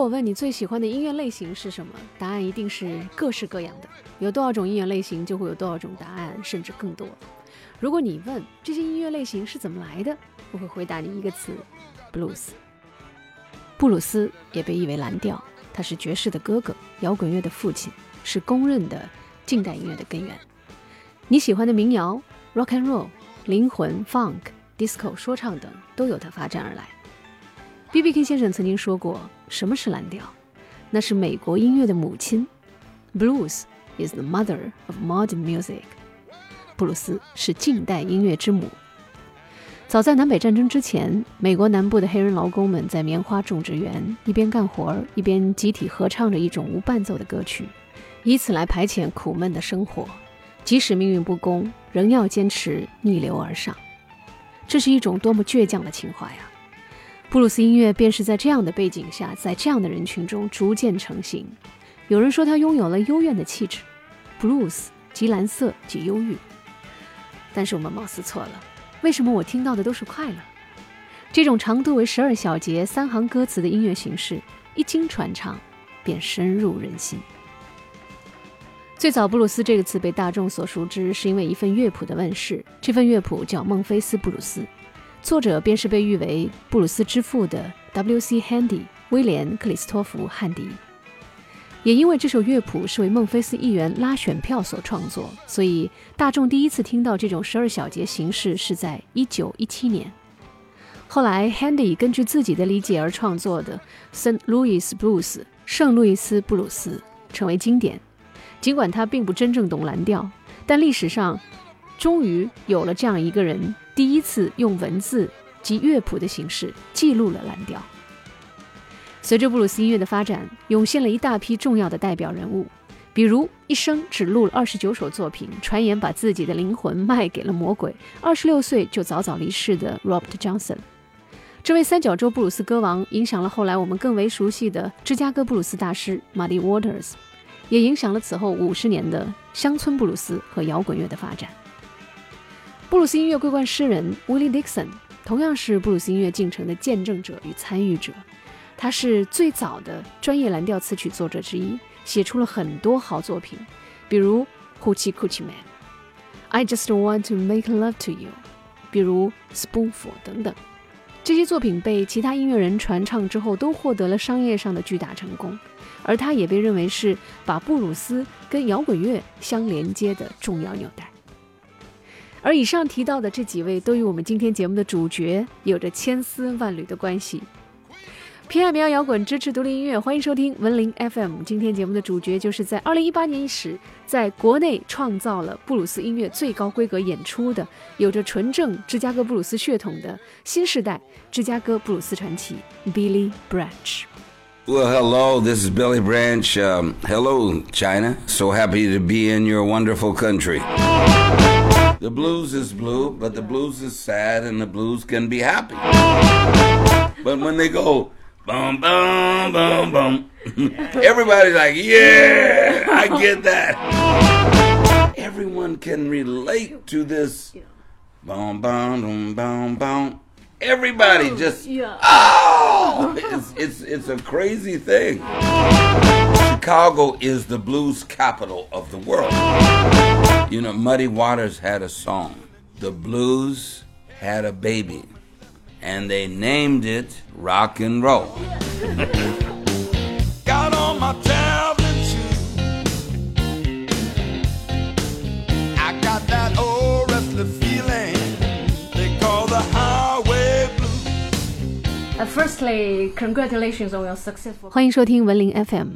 我问你最喜欢的音乐类型是什么，答案一定是各式各样的。有多少种音乐类型，就会有多少种答案，甚至更多。如果你问这些音乐类型是怎么来的，我会回答你一个词：blues。布鲁斯也被译为蓝调，他是爵士的哥哥，摇滚乐的父亲，是公认的近代音乐的根源。你喜欢的民谣、rock and roll、灵魂、funk、disco、说唱等，都由他发展而来。B.B.K 先生曾经说过：“什么是蓝调？那是美国音乐的母亲。Blues is the mother of modern music。布鲁斯是近代音乐之母。”早在南北战争之前，美国南部的黑人劳工们在棉花种植园一边干活儿，一边集体合唱着一种无伴奏的歌曲，以此来排遣苦闷的生活。即使命运不公，仍要坚持逆流而上。这是一种多么倔强的情怀呀！布鲁斯音乐便是在这样的背景下，在这样的人群中逐渐成型。有人说他拥有了幽怨的气质，blues 即蓝色即忧郁。但是我们貌似错了。为什么我听到的都是快乐？这种长度为十二小节、三行歌词的音乐形式，一经传唱，便深入人心。最早，布鲁斯这个词被大众所熟知，是因为一份乐谱的问世。这份乐谱叫《孟菲斯布鲁斯》，作者便是被誉为布鲁斯之父的 W.C. Handy 威廉·克里斯托弗·汉迪。也因为这首乐谱是为孟菲斯议员拉选票所创作，所以大众第一次听到这种十二小节形式是在一九一七年。后来，Handy 根据自己的理解而创作的《St. Louis Blues》圣路易斯布鲁斯成为经典。尽管他并不真正懂蓝调，但历史上终于有了这样一个人，第一次用文字及乐谱的形式记录了蓝调。随着布鲁斯音乐的发展，涌现了一大批重要的代表人物，比如一生只录了二十九首作品，传言把自己的灵魂卖给了魔鬼，二十六岁就早早离世的 Robert Johnson。这位三角洲布鲁斯歌王，影响了后来我们更为熟悉的芝加哥布鲁斯大师 Muddy Waters，也影响了此后五十年的乡村布鲁斯和摇滚乐的发展。布鲁斯音乐桂冠诗人 Willie Dixon，同样是布鲁斯音乐进程的见证者与参与者。他是最早的专业蓝调词曲作者之一，写出了很多好作品，比如《Hoochie Coochie Man》、《I Just Want to Make Love to You》，比如《Spoonful》等等。这些作品被其他音乐人传唱之后，都获得了商业上的巨大成功，而他也被认为是把布鲁斯跟摇滚乐相连接的重要纽带。而以上提到的这几位，都与我们今天节目的主角有着千丝万缕的关系。偏爱民谣摇滚，支持独立音乐，欢迎收听文林 FM。今天节目的主角就是在二零一八年时，在国内创造了布鲁斯音乐最高规格演出的，有着纯正芝加哥布鲁斯血统的新时代芝加哥布鲁斯传奇 Billy Branch。Well, hello, this is Billy Branch. Hello, China. So happy to be in your wonderful country. The blues is blue, but the blues is sad, and the blues can be happy. But when they go, Boom, boom, boom, boom. Everybody's like, yeah, I get that. Everyone can relate to this. Boom, boom, boom, boom, boom. Everybody oh, just, oh, it's, it's, it's a crazy thing. Chicago is the blues capital of the world. You know, Muddy Waters had a song. The blues had a baby and they named it rock and roll. Firstly, congratulations on your successful. 欢迎收听文林 FM。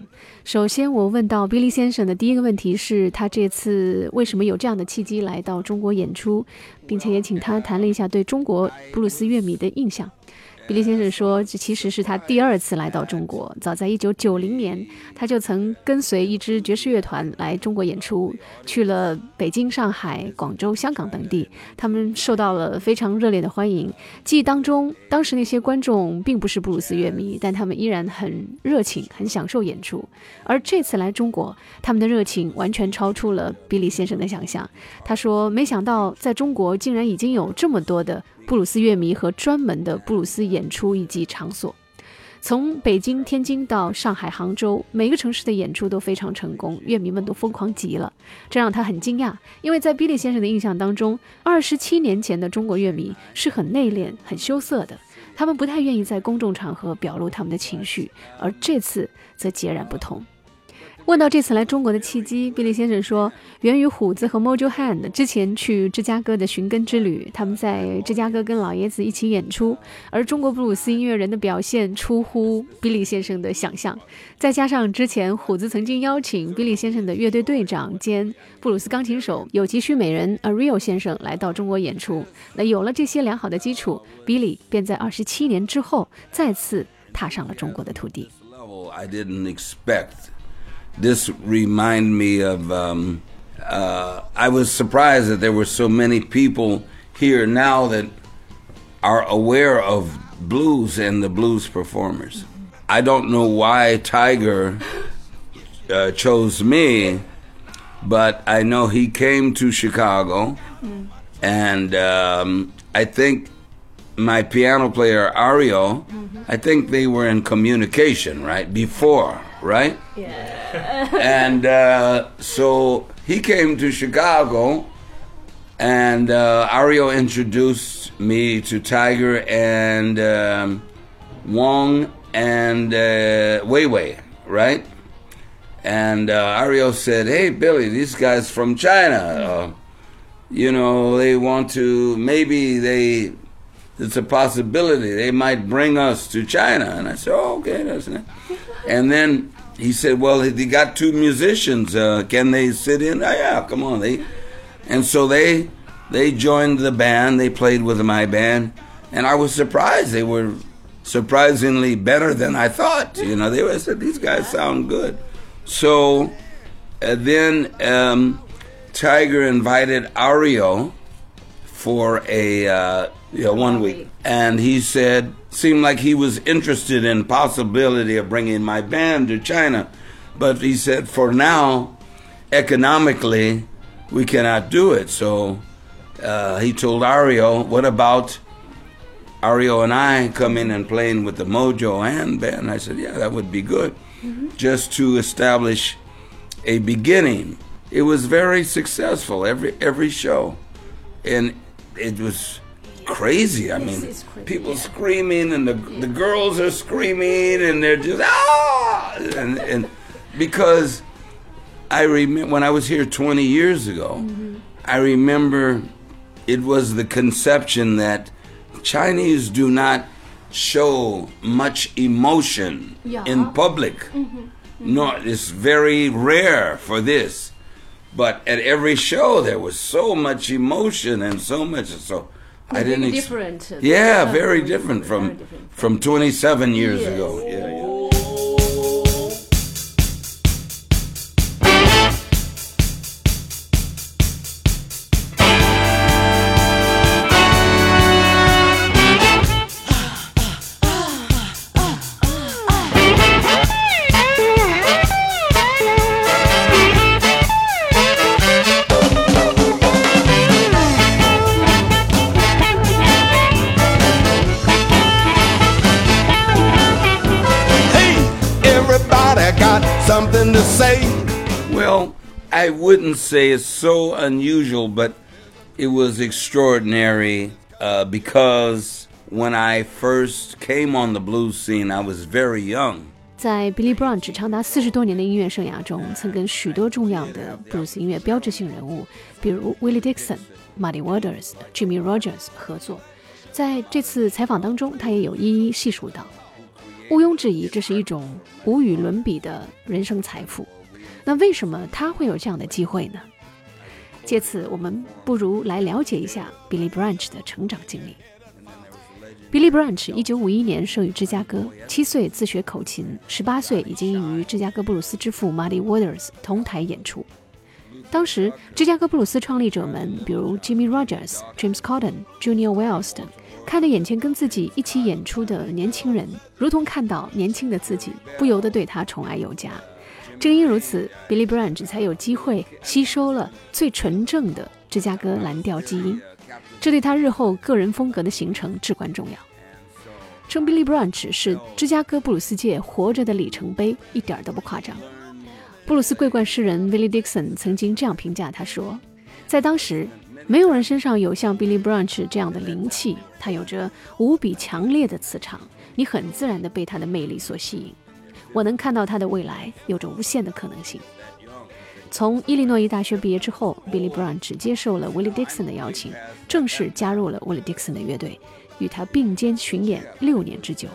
首先，我问到 Billy 先生的第一个问题是他这次为什么有这样的契机来到中国演出，并且也请他谈了一下对中国布鲁斯乐迷的印象。比利先生说：“这其实是他第二次来到中国。早在1990年，他就曾跟随一支爵士乐团来中国演出，去了北京、上海、广州、香港等地。他们受到了非常热烈的欢迎。记忆当中，当时那些观众并不是布鲁斯乐迷，但他们依然很热情，很享受演出。而这次来中国，他们的热情完全超出了比利先生的想象。他说：‘没想到在中国竟然已经有这么多的。’”布鲁斯乐迷和专门的布鲁斯演出以及场所，从北京、天津到上海、杭州，每个城市的演出都非常成功，乐迷们都疯狂极了。这让他很惊讶，因为在比利先生的印象当中，二十七年前的中国乐迷是很内敛、很羞涩的，他们不太愿意在公众场合表露他们的情绪，而这次则截然不同。问到这次来中国的契机，比利先生说，源于虎子和 Mojo Hand 之前去芝加哥的寻根之旅，他们在芝加哥跟老爷子一起演出，而中国布鲁斯音乐人的表现出乎比利先生的想象，再加上之前虎子曾经邀请比利先生的乐队队长兼布鲁斯钢琴手有吉须美人 Ariel 先生来到中国演出，那有了这些良好的基础，比利便在二十七年之后再次踏上了中国的土地。I didn't expect this remind me of. Um, uh, I was surprised that there were so many people here now that are aware of blues and the blues performers. I don't know why Tiger uh, chose me, but I know he came to Chicago, mm. and um, I think my piano player Ario, mm-hmm. I think they were in communication right before, right? Yeah. and uh, so he came to Chicago, and uh, Ario introduced me to Tiger and um, Wong and uh, Wei Wei, right? And uh, Ario said, "Hey, Billy, these guys from China." Uh, you know, they want to maybe they it's a possibility they might bring us to China. And I said, oh, okay, that's it. and then he said, well, they got two musicians. Uh, can they sit in? Oh, yeah, come on. They, and so they they joined the band. They played with my band, and I was surprised. They were surprisingly better than I thought. You know, they were, said these guys sound good. So uh, then um, Tiger invited Ario for a uh, yeah, one week. And he said, seemed like he was interested in possibility of bringing my band to China. But he said, for now, economically, we cannot do it. So uh, he told Ario, what about Ario and I coming and playing with the Mojo and band? I said, yeah, that would be good. Mm-hmm. Just to establish a beginning. It was very successful every every show. And it was crazy. I mean, crazy, people yeah. screaming, and the yeah. the girls are screaming, and they're just ah, and and because I remember when I was here 20 years ago, mm-hmm. I remember it was the conception that Chinese do not show much emotion yeah. in public. Mm-hmm. Mm-hmm. No, it's very rare for this. But at every show, there was so much emotion and so much. So I didn't. Ex- different. Yeah, very different from very different. from 27 years yes. ago. Yeah, yeah. something to say. Well, I wouldn't say it's so unusual, but it was extraordinary uh, because when I first came on the blues scene, I was very young. 在 Billy Brown 只长达四十多年的音乐生涯中，曾跟许多重要的布鲁斯音乐标志性人物，比如 Willie Dixon、Muddy Waters、Jimmy Rogers 合作。在这次采访当中，他也有一一细数到。 毋庸置疑，这是一种无与伦比的人生财富。那为什么他会有这样的机会呢？借此，我们不如来了解一下 Billy Branch 的成长经历。Billy Branch 一九五一年生于芝加哥，七岁自学口琴，十八岁已经与芝加哥布鲁斯之父 Muddy Waters 同台演出。当时，芝加哥布鲁斯创立者们，比如 Jimmy Rogers、James Cotton、Junior Wells 等。看着眼前跟自己一起演出的年轻人，如同看到年轻的自己，不由得对他宠爱有加。正因如此，Billy Branch 才有机会吸收了最纯正的芝加哥蓝调基因，这对他日后个人风格的形成至关重要。称 Billy Branch 是芝加哥布鲁斯界活着的里程碑，一点都不夸张。布鲁斯桂冠诗人 Billy Dixon 曾经这样评价他说：“在当时，没有人身上有像 Billy Branch 这样的灵气，他有着无比强烈的磁场，你很自然地被他的魅力所吸引。我能看到他的未来有着无限的可能性。”从伊利诺伊大学毕业之后，Billy Branch 接受了 Willie Dixon 的邀请，正式加入了 Willie Dixon 的乐队，与他并肩巡演六年之久。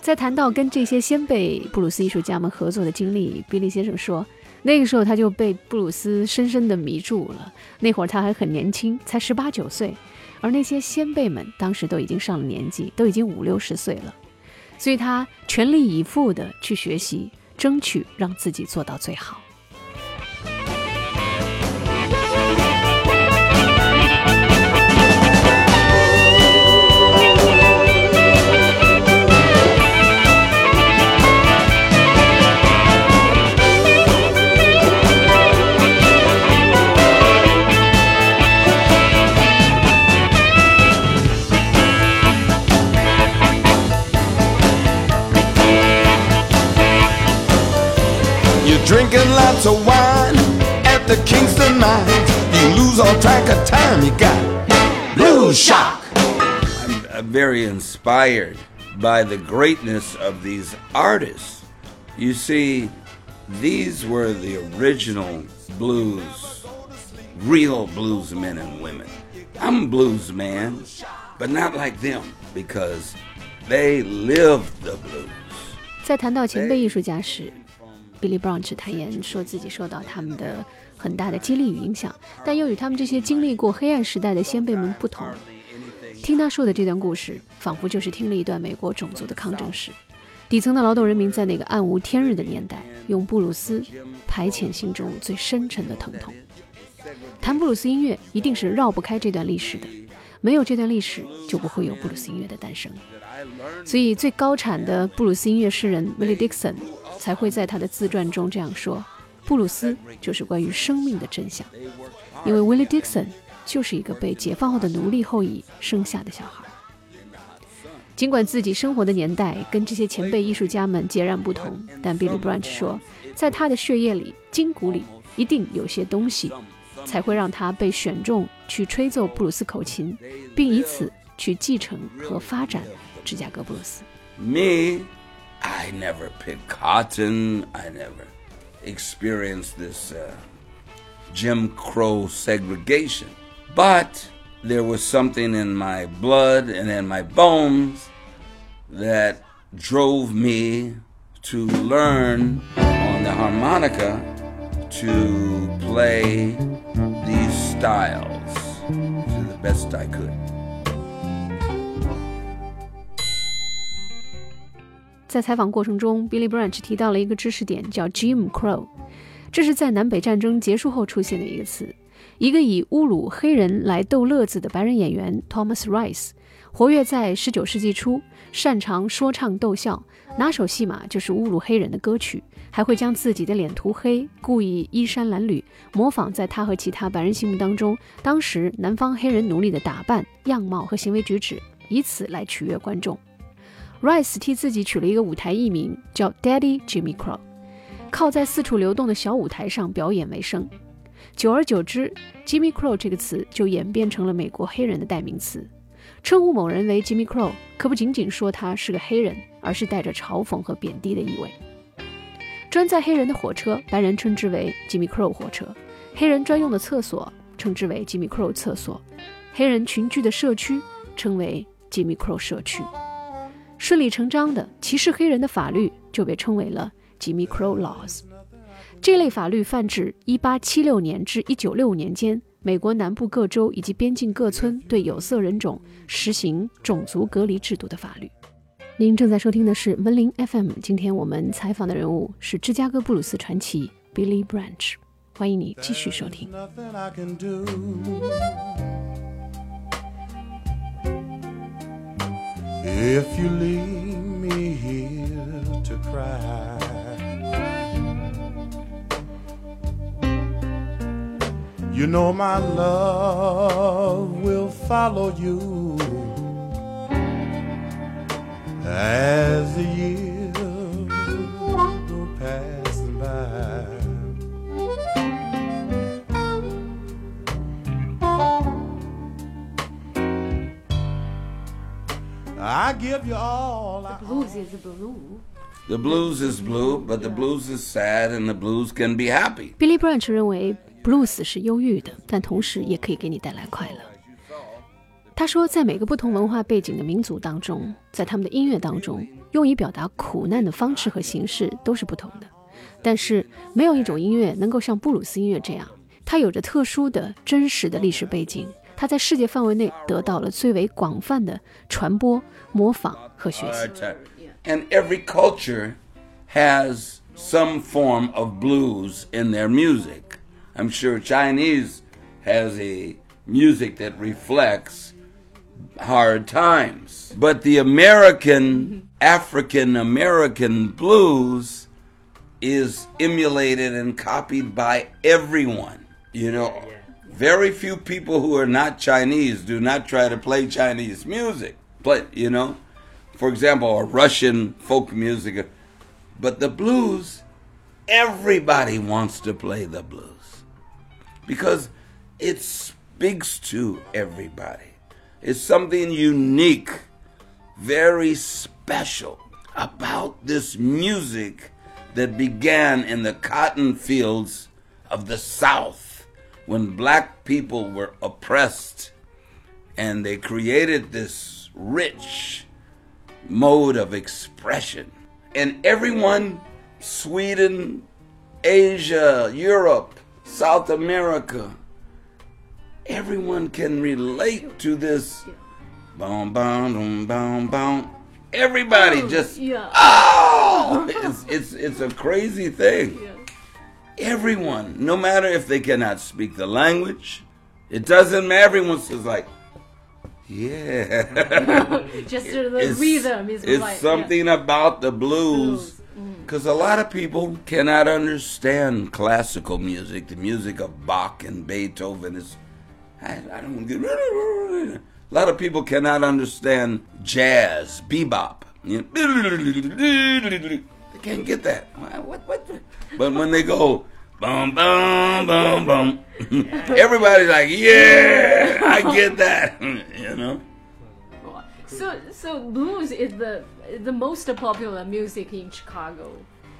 在谈到跟这些先辈布鲁斯艺术家们合作的经历，Billy 先生说，那个时候他就被布鲁斯深深的迷住了。那会儿他还很年轻，才十八九岁，而那些先辈们当时都已经上了年纪，都已经五六十岁了，所以他全力以赴的去学习，争取让自己做到最好。lose all track of time, you got blues shock. I'm very inspired by the greatness of these artists. You see, these were the original blues, real blues men and women. I'm a blues man, but not like them because they lived the blues. 在谈到前辈艺术家时，Billy Branch 坦言说自己受到他们的 很大的激励与影响，但又与他们这些经历过黑暗时代的先辈们不同。听他说的这段故事，仿佛就是听了一段美国种族的抗争史。底层的劳动人民在那个暗无天日的年代，用布鲁斯排遣心中最深沉的疼痛。谈布鲁斯音乐，一定是绕不开这段历史的。没有这段历史，就不会有布鲁斯音乐的诞生。所以，最高产的布鲁斯音乐诗人 Willie Dixon。才会在他的自传中这样说：“布鲁斯就是关于生命的真相，因为 Willie Dixon 就是一个被解放后的奴隶后裔生下的小孩。尽管自己生活的年代跟这些前辈艺术家们截然不同，但 Billy Branch 说，在他的血液里、筋骨里一定有些东西，才会让他被选中去吹奏布鲁斯口琴，并以此去继承和发展芝加哥布鲁斯。” Me. I never pick cotton. I never experienced this uh, Jim Crow segregation. But there was something in my blood and in my bones that drove me to learn on the harmonica to play these styles to the best I could. 在采访过程中，Billy Branch 提到了一个知识点，叫 Jim Crow，这是在南北战争结束后出现的一个词。一个以侮辱黑人来逗乐子的白人演员 Thomas Rice，活跃在19世纪初，擅长说唱逗笑，拿手戏码就是侮辱黑人的歌曲，还会将自己的脸涂黑，故意衣衫褴褛，模仿在他和其他白人心目当中当时南方黑人奴隶的打扮、样貌和行为举止，以此来取悦观众。Rice 替自己取了一个舞台艺名，叫 Daddy Jimmy Crow，靠在四处流动的小舞台上表演为生。久而久之，Jimmy Crow 这个词就演变成了美国黑人的代名词。称呼某人为 Jimmy Crow，可不仅仅说他是个黑人，而是带着嘲讽和贬低的意味。专载黑人的火车，白人称之为 Jimmy Crow 火车；黑人专用的厕所，称之为 Jimmy Crow 厕所；黑人群居的社区，称为 Jimmy Crow 社区。顺理成章的，歧视黑人的法律就被称为了 Jimmy Crow Laws。这类法律泛指1876年至1965年间，美国南部各州以及边境各村对有色人种实行种族隔离制度的法律。您正在收听的是文林 FM，今天我们采访的人物是芝加哥布鲁斯传奇 Billy Branch，欢迎你继续收听。If you leave me here to cry, you know my love will follow you. as the years I give you all I Blues is blue。The blues is blue, but the blues is sad, and the blues can be happy. Billy Branch 认为 blues 是忧郁的，但同时也可以给你带来快乐。他说，在每个不同文化背景的民族当中，在他们的音乐当中，用以表达苦难的方式和形式都是不同的。但是，没有一种音乐能够像布鲁斯音乐这样，它有着特殊的真实的历史背景，它在世界范围内得到了最为广泛的传播、模仿和学习。 And every culture has some form of blues in their music. I'm sure Chinese has a music that reflects hard times. But the American, African American blues is emulated and copied by everyone. You know, very few people who are not Chinese do not try to play Chinese music. But, you know, for example, a Russian folk music. But the blues, everybody wants to play the blues because it speaks to everybody. It's something unique, very special about this music that began in the cotton fields of the South when black people were oppressed and they created this rich mode of expression. And everyone, Sweden, Asia, Europe, South America, everyone can relate to this. Boom, boom, boom, boom, boom. Everybody oh, just, oh! It's, it's, it's a crazy thing. Everyone, no matter if they cannot speak the language, it doesn't matter. Everyone says like, yeah. Just the it's, rhythm is it's right. something about the blues Mm. because a lot of people cannot understand classical music the music of bach and beethoven is I, I don't get a lot of people cannot understand jazz bebop you know, they can't get that. What, what, but when they go boom boom boom boom everybody's like yeah i get that you know? So so blues is the the most popular music in Chicago.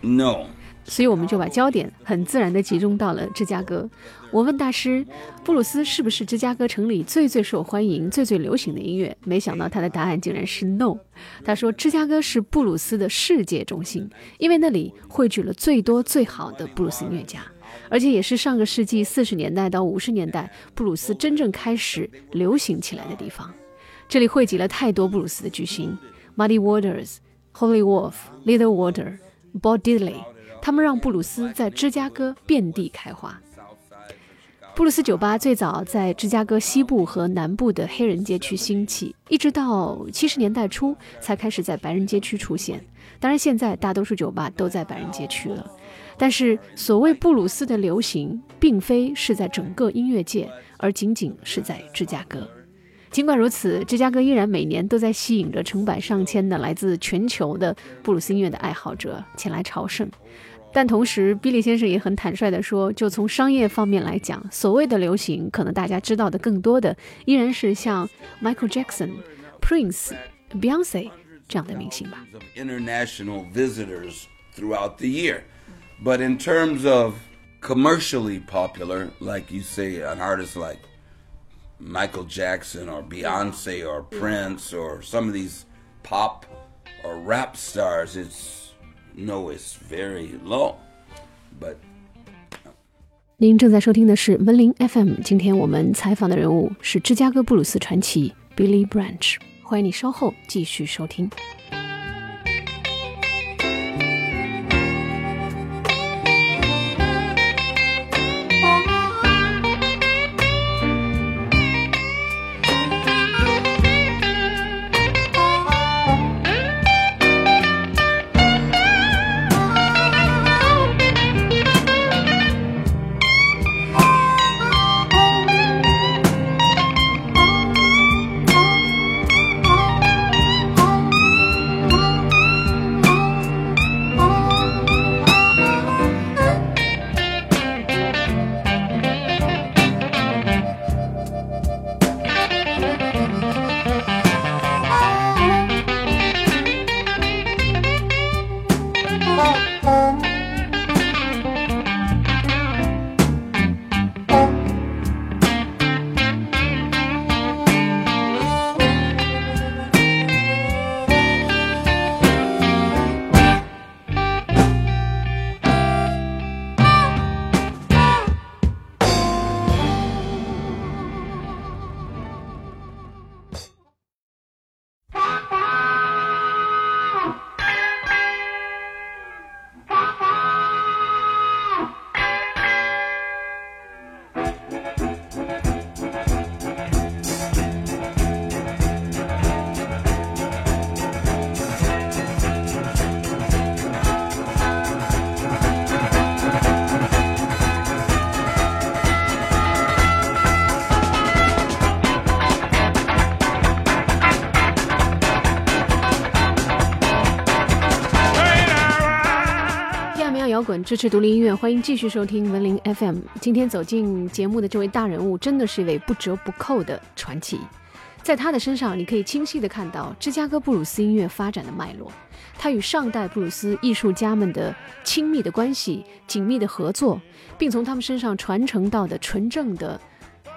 no 所以我们就把焦点很自然地集中到了芝加哥。我问大师，布鲁斯是不是芝加哥城里最最受欢迎、最最流行的音乐？没想到他的答案竟然是 no。他说，芝加哥是布鲁斯的世界中心，因为那里汇聚了最多最好的布鲁斯音乐家，而且也是上个世纪四十年代到五十年代布鲁斯真正开始流行起来的地方。这里汇集了太多布鲁斯的巨星，Muddy Waters、Holy Wolf、Little Water、Bob Diddley，他们让布鲁斯在芝加哥遍地开花。布鲁斯酒吧最早在芝加哥西部和南部的黑人街区兴起，一直到七十年代初才开始在白人街区出现。当然，现在大多数酒吧都在白人街区了。但是，所谓布鲁斯的流行，并非是在整个音乐界，而仅仅是在芝加哥。尽管如此，芝加哥依然每年都在吸引着成百上千的来自全球的布鲁斯音乐的爱好者前来朝圣。但同时，比利先生也很坦率地说，就从商业方面来讲，所谓的流行，可能大家知道的更多的依然是像 Michael Jackson、Prince、Beyonce 这样的明星吧。 of international visitors throughout the year. But in terms of commercially popular, like you say, an artist like Michael Jackson or Beyonce or Prince or some of these pop or rap stars, it's no, it's very low. But 您正在收听的是门铃 FM，今天我们采访的人物是芝加哥布鲁斯传奇 Billy Branch，欢迎你稍后继续收听。支持独立音乐，欢迎继续收听文林 FM。今天走进节目的这位大人物，真的是一位不折不扣的传奇。在他的身上，你可以清晰地看到芝加哥布鲁斯音乐发展的脉络。他与上代布鲁斯艺术家们的亲密的关系、紧密的合作，并从他们身上传承到的纯正的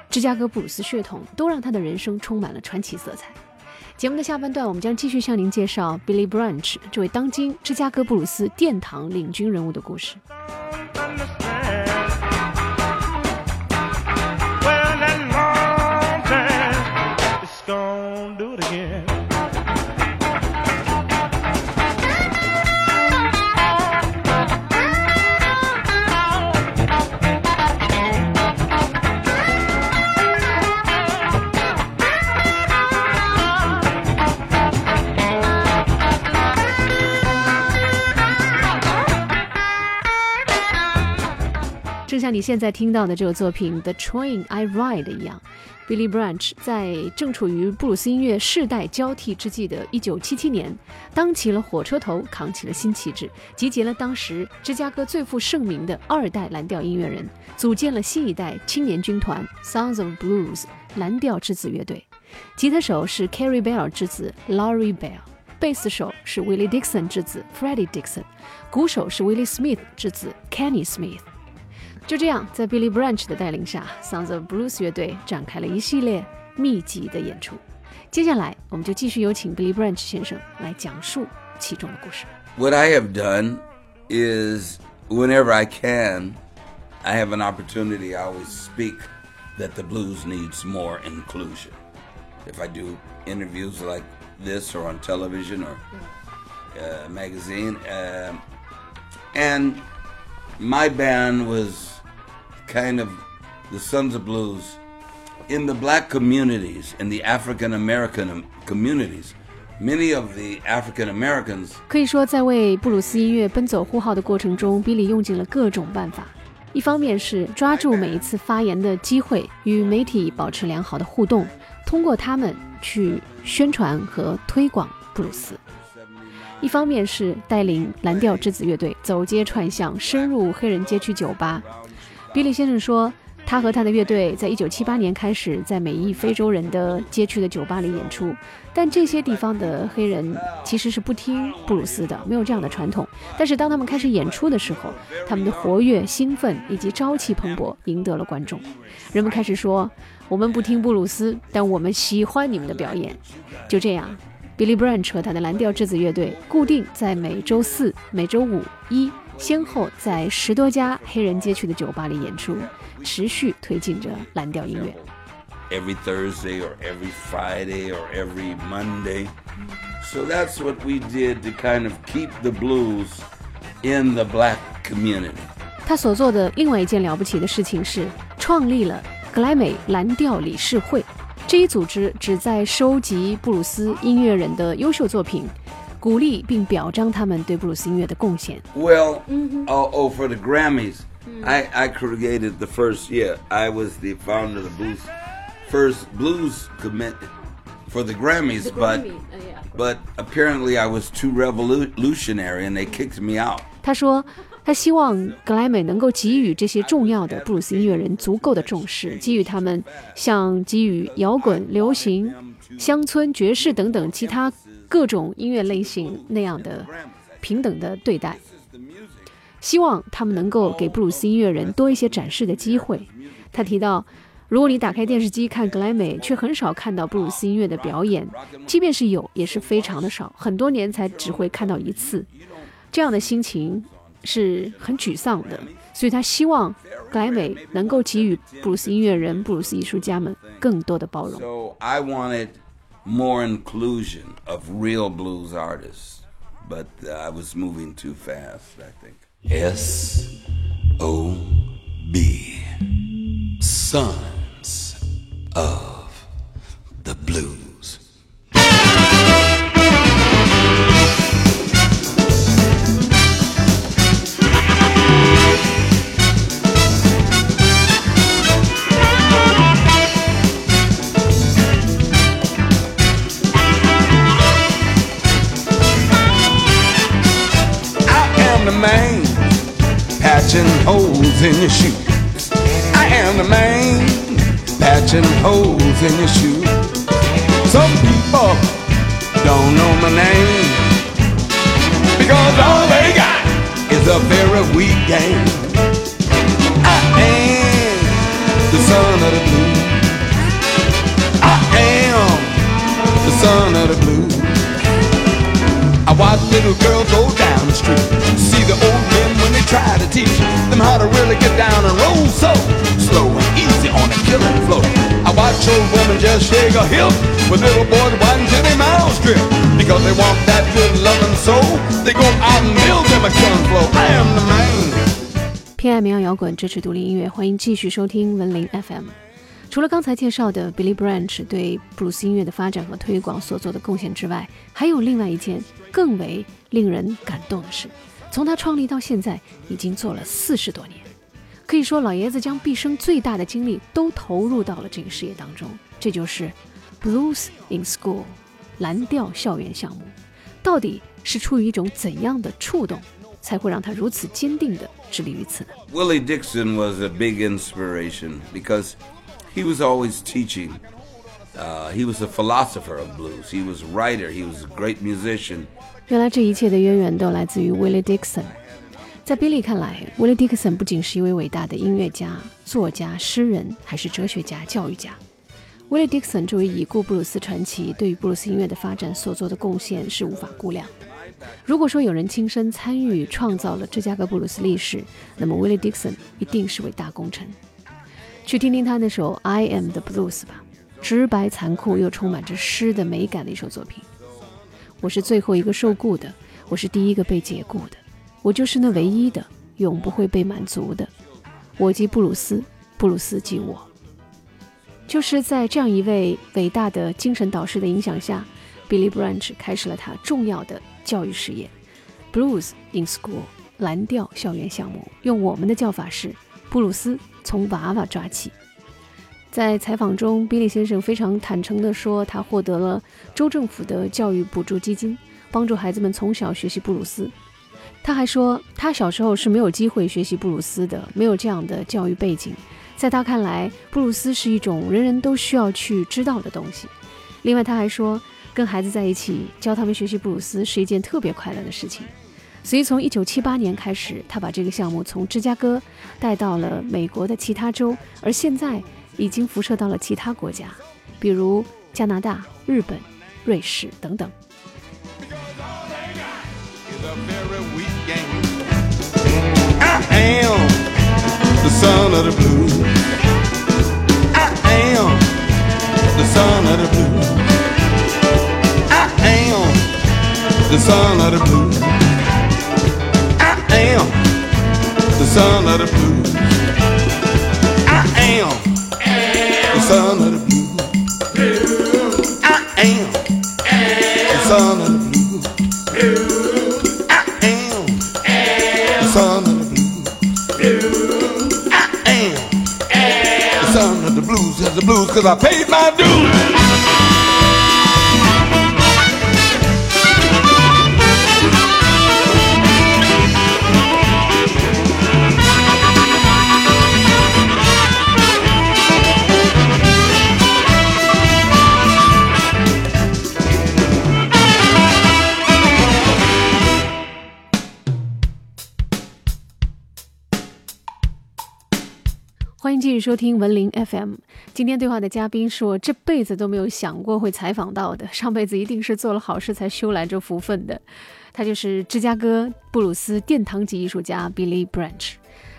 芝加哥布鲁斯血统，都让他的人生充满了传奇色彩。节目的下半段，我们将继续向您介绍 Billy Branch 这位当今芝加哥布鲁斯殿堂领军人物的故事。正像你现在听到的这个作品《The Train I Ride》一样，Billy Branch 在正处于布鲁斯音乐世代交替之际的1977年，当起了火车头，扛起了新旗帜，集结了当时芝加哥最负盛名的二代蓝调音乐人，组建了新一代青年军团 ——Sounds of Blues 蓝调之子乐队。吉他手是 Carrie Bell 之子 Laurie Bell，贝斯手是 Willie Dixon 之子 Freddie Dixon，鼓手是 Willie Smith 之子 Kenny Smith。就这样，在 Billy Branch 的带领下，Sons of Blues 乐队展开了一系列密集的演出。接下来，我们就继续有请 Billy Branch 先生来讲述其中的故事。 What I have done is whenever I can, I have an opportunity, I always speak that the blues needs more inclusion. If I do interviews like this or on television or uh, magazine, um and my band was kind of the Sons of Blues in the black communities, in the African American communities. Many of the African Americans 可以说，在为布鲁斯音乐奔走呼号的过程中，比利用尽了各种办法。一方面是抓住每一次发言的机会，与媒体保持良好的互动，通过他们去宣传和推广布鲁斯；一方面是带领蓝调之子乐队走街串巷，深入黑人街区酒吧。比利先生说，他和他的乐队在一九七八年开始在美裔非洲人的街区的酒吧里演出，但这些地方的黑人其实是不听布鲁斯的，没有这样的传统。但是当他们开始演出的时候，他们的活跃、兴奋以及朝气蓬勃赢得了观众。人们开始说：“我们不听布鲁斯，但我们喜欢你们的表演。”就这样，Billy Branch 和他的蓝调质子乐队固定在每周四、每周五一。先后在十多家黑人街区的酒吧里演出，持续推进着蓝调音乐。every Thursday or every Friday or every Monday. So that's what we did to kind of keep the blues in the black community. 他所做的另外一件了不起的事情是创立了格莱美蓝调理事会。这一组织旨在收集布鲁斯音乐人的优秀作品。鼓励并表彰他们对布鲁斯音乐的贡献。 Well, oh, oh, for the Grammys, I, I created the first year. I was the founder of the blues, first blues committee for the Grammys, but but apparently I was too revolutionary and they kicked me out. 他说，他希望格莱美能够给予这些重要的布鲁斯音乐人足够的重视，给予他们像给予摇滚、流行、乡村、爵士等等其他 各种音乐类型那样的平等的对待。希望他们能够给布鲁斯音乐人多一些展示的机会。他提到，如果你打开电视机看格莱美，却很少看到布鲁斯音乐的表演，即便是有，也是非常的少，很多年才只会看到一次。这样的心情是很沮丧的，所以他希望格莱美能够给予布鲁斯音乐人、布鲁斯艺术家们更多的包容。I wanted more inclusion of real blues artists, but uh, I was moving too fast, I think. S O B. Sons of the Blues. Patching holes in your shoe. I am the man patching holes in your shoe. Some people don't know my name because all they got is a very weak game. I am the son of the blues. I am the son of the blues. I watch little girls go down the street. See the old try to teach them how to really get down and roll so slow and easy on the killing floor. I watch old women just shake her hip with little boys waiting till their mouths drip because they want that good loving soul. They go out and build them a killing floor. I am the man. 偏爱民谣摇滚，支持独立音乐，欢迎继续收听文林 FM。除了刚才介绍的 Billy Branch 对布鲁斯音乐的发展和推广所做的贡献之外，还有另外一件更为令人感动的事。从他创立到现在，已经做了四十多年，可以说老爷子将毕生最大的精力都投入到了这个事业当中。这就是 Blues in School 蓝调校园项目。到底是出于一种怎样的触动，才会让他如此坚定地致力于此呢？Willie Dixon was a big inspiration because he was always teaching. He was a philosopher of blues. He was a writer. He was a great musician. 原来这一切的渊源都来自于 Willie Dixon。在 Billy 看来，Willie Dixon 不仅是一位伟大的音乐家、作家、诗人，还是哲学家、教育家。Willie Dixon 这位已故布鲁斯传奇，对于布鲁斯音乐的发展所做的贡献是无法估量。如果说有人亲身参与创造了芝加哥布鲁斯历史，那么 Willie Dixon 一定是位大功臣。去听听他那首《I Am the Blues》吧，直白残酷又充满着诗的美感的一首作品。我是最后一个受雇的，我是第一个被解雇的，我就是那唯一的，永不会被满足的。我即布鲁斯，布鲁斯即我。就是在这样一位伟大的精神导师的影响下，Billy Branch 开始了他重要的教育事业，Blues in School 蓝调校园项目。用我们的叫法是，布鲁斯从娃娃抓起。在采访中，比利先生非常坦诚地说，他获得了州政府的教育补助基金，帮助孩子们从小学习布鲁斯。他还说，他小时候是没有机会学习布鲁斯的，没有这样的教育背景。在他看来，布鲁斯是一种人人都需要去知道的东西。另外，他还说，跟孩子在一起教他们学习布鲁斯是一件特别快乐的事情。所以，从1978年开始，他把这个项目从芝加哥带到了美国的其他州，而现在已经辐射到了其他国家，比如加拿大、日本、瑞士等等。is a very weak game. I am the son of the blues. The son of the blues. I am the son of the blues. I am the son of the blues. I am the son of the blues. It's the blues because I paid my dues.《欢迎继续收听文林 FM。今天对话的嘉宾是我这辈子都没有想过会采访到的，上辈子一定是做了好事才修来这福分的。他就是芝加哥布鲁斯殿堂级艺术家 Billy Branch。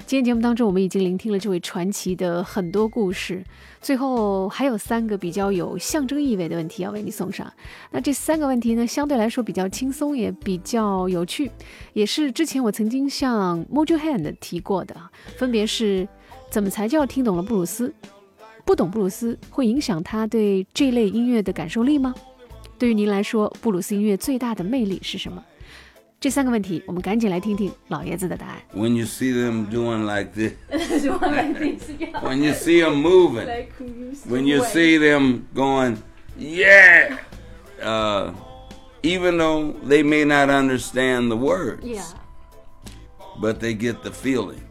今天节目当中，我们已经聆听了这位传奇的很多故事，最后还有三个比较有象征意味的问题要为你送上。那这三个问题呢，相对来说比较轻松，也比较有趣，也是之前我曾经向 Mojo Hand 提过的，分别是怎么才叫听懂了布鲁斯？不懂布鲁斯会影响他对这类音乐的感受力吗？对于您来说，布鲁斯音乐最大的魅力是什么？这三个问题，我们赶紧来听听老爷子的答案。 When you see them doing like this, when you see them moving, when you see them going, yeah, uh, even though they may not understand the words, but they get the feeling.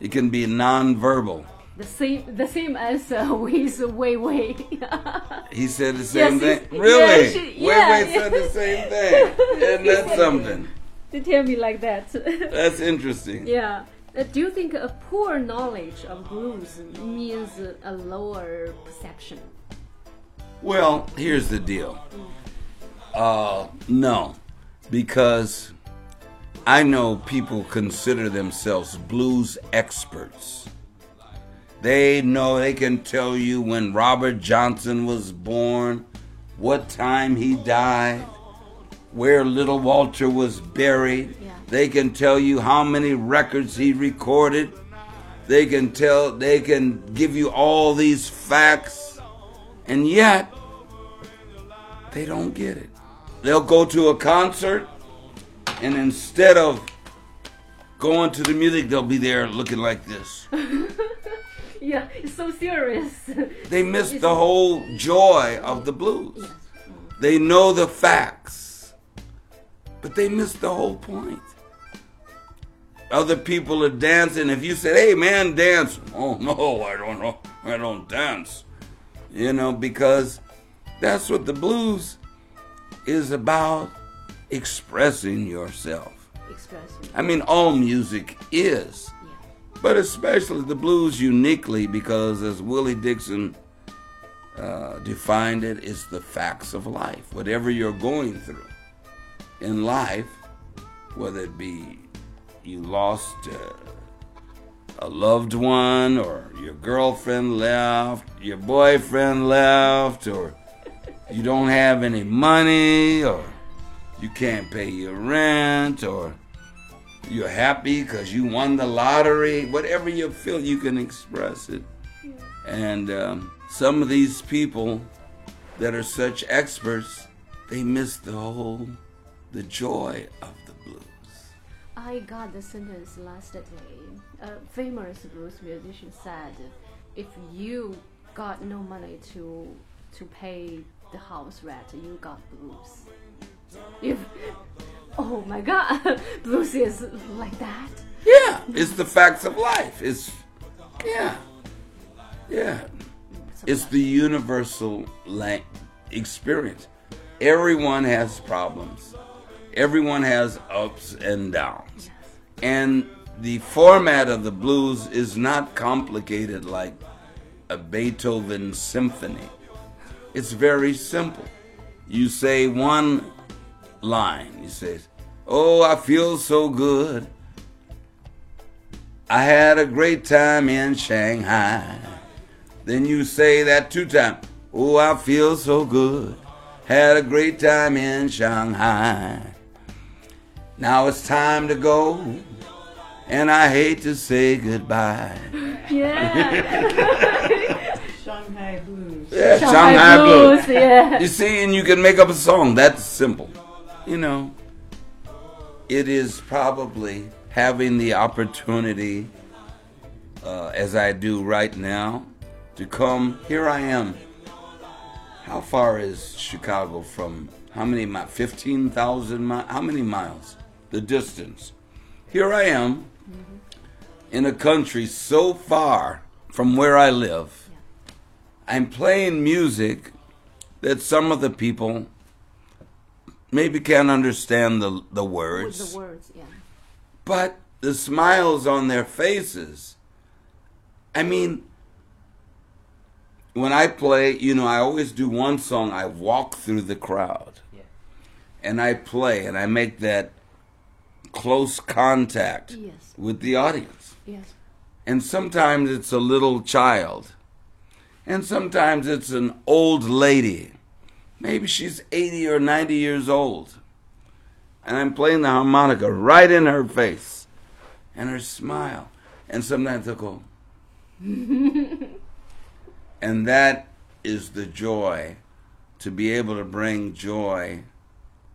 It can be nonverbal. The same, the same as uh, with Wei Wei. He said the same Yes, thing. Really? yeah, she- yeah, wait, yeah. said the same thing. Isn't that something? they tell me like that. That's interesting. yeah. Uh, do you think a poor knowledge of blues means a lower perception? Well, here's the deal. Uh, no, because I know people consider themselves blues experts. They know they can tell you when Robert Johnson was born, what time he died, where Little Walter was buried. Yeah. They can tell you how many records he recorded. They can tell they can give you all these facts. And yet they don't get it. They'll go to a concert and instead of going to the music, they'll be there looking like this. Yeah, it's so serious. They miss the whole joy of the blues. They know the facts, but they miss the whole point. Other people are dancing. If you said, "Hey, man, dance," oh no, I don't know, I don't dance. You know, because that's what the blues is about: expressing yourself. Expressing. I mean, all music is, Yeah. but especially the blues uniquely because, as Willie Dixon uh, defined it, it's the facts of life. Whatever you're going through in life, whether it be you lost uh, a loved one, or your girlfriend left, your boyfriend left, or you don't have any money, or you can't pay your rent, or you're happy because you won the lottery. Whatever you feel, you can express it. And um, some of these people that are such experts, they miss the whole, the joy of the blues. I got the sentence last day. A famous blues musician said, "If you got no money to to pay the house rent, you got blues." Oh my God, blues is like that. Yeah, it's the facts of life. It's, yeah, yeah. It's the universal experience. Everyone has problems. Everyone has ups and downs. And the format of the blues is not complicated like a Beethoven symphony. It's very simple. You say one line. You say, "Oh, I feel so good. I had a great time in Shanghai." Then you say that two times. Oh, I feel so good. Had a great time in Shanghai. Now it's time to go, and I hate to say goodbye. Yeah, Shanghai Blues. Yeah, Shanghai blues. Yeah. You see, and you can make up a song. That's simple. You know, it is probably having the opportunity, uh, as I do right now, to come. Here I am. How far is Chicago from? How many miles? 15,000 miles? How many miles? The distance. Here I am in a country so far from where I live. I'm playing music that some of the people maybe can't understand the, the With words, the words, yeah. but the smiles on their faces. I mean, when I play, you know, I always do one song, I walk through the crowd. Yeah. And I play and I make that close contact Yes. with the audience. Yes. And sometimes it's a little child. And sometimes it's an old lady. Maybe she's 80 or 90 years old. And I'm playing the harmonica right in her face. And her smile. And sometimes they'll go. and that is the joy to be able to bring joy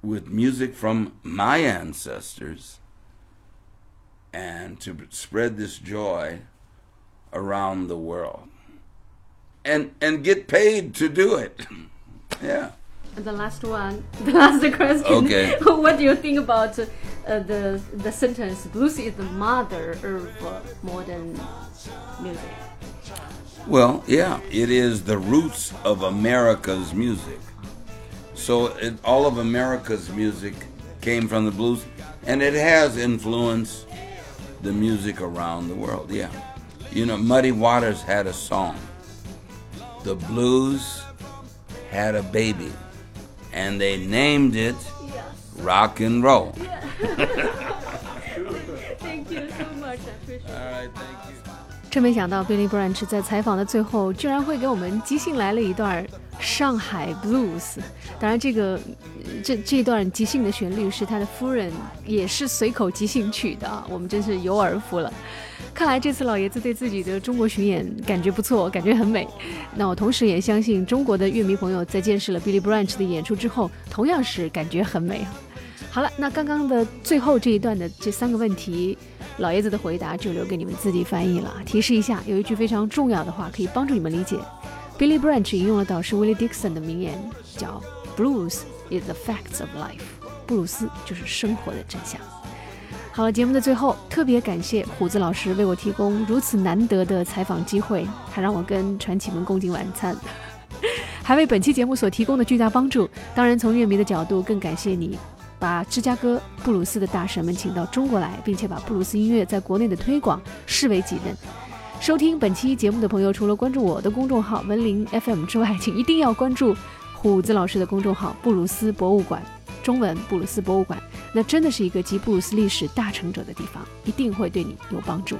with music from my ancestors and to spread this joy around the world and and get paid to do it yeah the last one, the last question. Okay. what do you think about uh, the the sentence blues is the mother of uh, modern music. Well, yeah, it is the roots of America's music. So it, all of America's music came from the blues, and it has influenced the music around the world. Yeah, you know, Muddy Waters had a song. The blues had a baby, and they named it rock and roll. Thank you so much. I appreciate. All right, thank you. 真没想到 Billy Branch 在采访的最后，居然会给我们即兴来了一段上海 blues。当然，这个呃这这段即兴的旋律是他的夫人也是随口即兴曲的啊，我们真是有耳福了。 看来这次老爷子对自己的中国巡演感觉不错，感觉很美。那我同时也相信中国的乐迷朋友在见识了 Billy Branch 的演出之后，同样是感觉很美。好了，那刚刚的最后这一段的这三个问题，老爷子的回答就留给你们自己翻译了。提示一下，有一句非常重要的话可以帮助你们理解。Billy Branch 引用了导师 Willie Dixon 的名言，叫 “Blues is the facts of life”，布鲁斯就是生活的真相。好了，节目的最后，特别感谢虎子老师为我提供如此难得的采访机会，还让我跟传奇们共进晚餐，还为本期节目所提供的巨大帮助。当然，从乐迷的角度，更感谢你把芝加哥布鲁斯的大神们请到中国来，并且把布鲁斯音乐在国内的推广视为己任。收听本期节目的朋友，除了关注我的公众号文林 FM 之外，请一定要关注虎子老师的公众号布鲁斯博物馆。中文布鲁斯博物馆，那真的是一个集布鲁斯历史大成者的地方，一定会对你有帮助。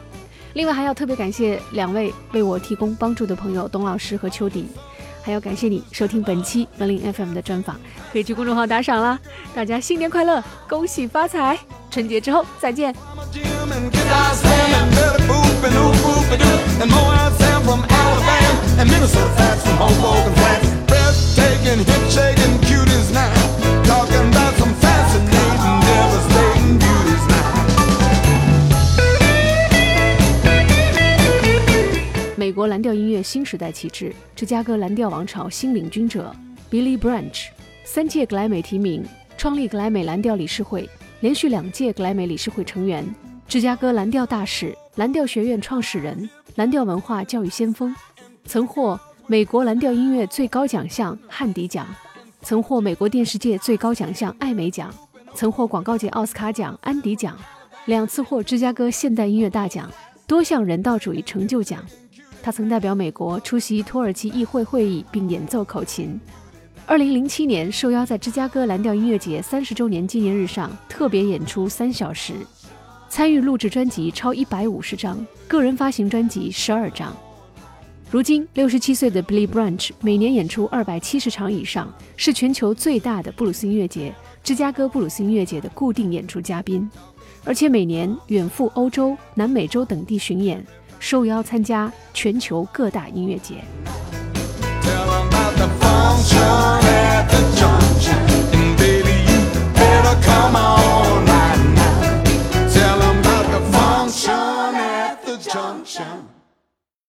另外还要特别感谢两位为我提供帮助的朋友，董老师和秋迪，还要感谢你收听本期文林 FM 的专访，可以去公众号打赏啦。大家新年快乐，恭喜发财！春节之后再见。美国蓝调音乐新时代旗帜，芝加哥蓝调王朝新领军者 Billy Branch，三届格莱美提名，创立格莱美蓝调理事会，连续两届格莱美理事会成员，芝加哥蓝调大使，蓝调学院创始人，蓝调文化教育先锋，曾获美国蓝调音乐最高奖项汉迪奖，曾获美国电视界最高奖项艾美奖，曾获广告界奥斯卡奖安迪奖，两次获芝加哥现代音乐大奖，多项人道主义成就奖。他曾代表美国出席土耳其议会会议并演奏口琴。二零零七年受邀在芝加哥蓝调音乐节三十周年纪念日上特别演出三小时，参与录制专辑超一百五十张，个人发行专辑十二张。如今六十七岁的 Billy Branch 每年演出二百七十场以上，是全球最大的布鲁斯音乐节——芝加哥布鲁斯音乐节的固定演出嘉宾，而且每年远赴欧洲、南美洲等地巡演。受邀参加全球各大音乐节。